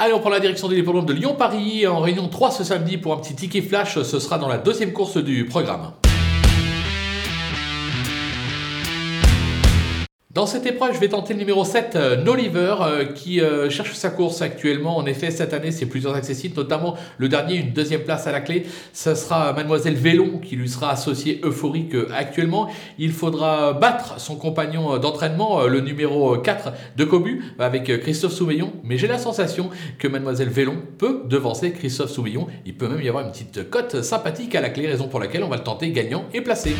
Allez, on prend la direction de l'hippodrome de Lyon-Paris en réunion 3 ce samedi pour un petit ticket flash. Ce sera dans la deuxième course du programme. Dans cette épreuve, je vais tenter le numéro 7, euh, Noliver, euh, qui euh, cherche sa course actuellement. En effet, cette année, c'est plusieurs accessibles, notamment le dernier, une deuxième place à la clé. Ce sera Mademoiselle Vélon qui lui sera associée euphorique actuellement. Il faudra battre son compagnon d'entraînement, le numéro 4 de Cobu, avec Christophe Soumeillon. Mais j'ai la sensation que Mademoiselle Vélon peut devancer Christophe Soumeillon. Il peut même y avoir une petite cote sympathique à la clé, raison pour laquelle on va le tenter gagnant et placé.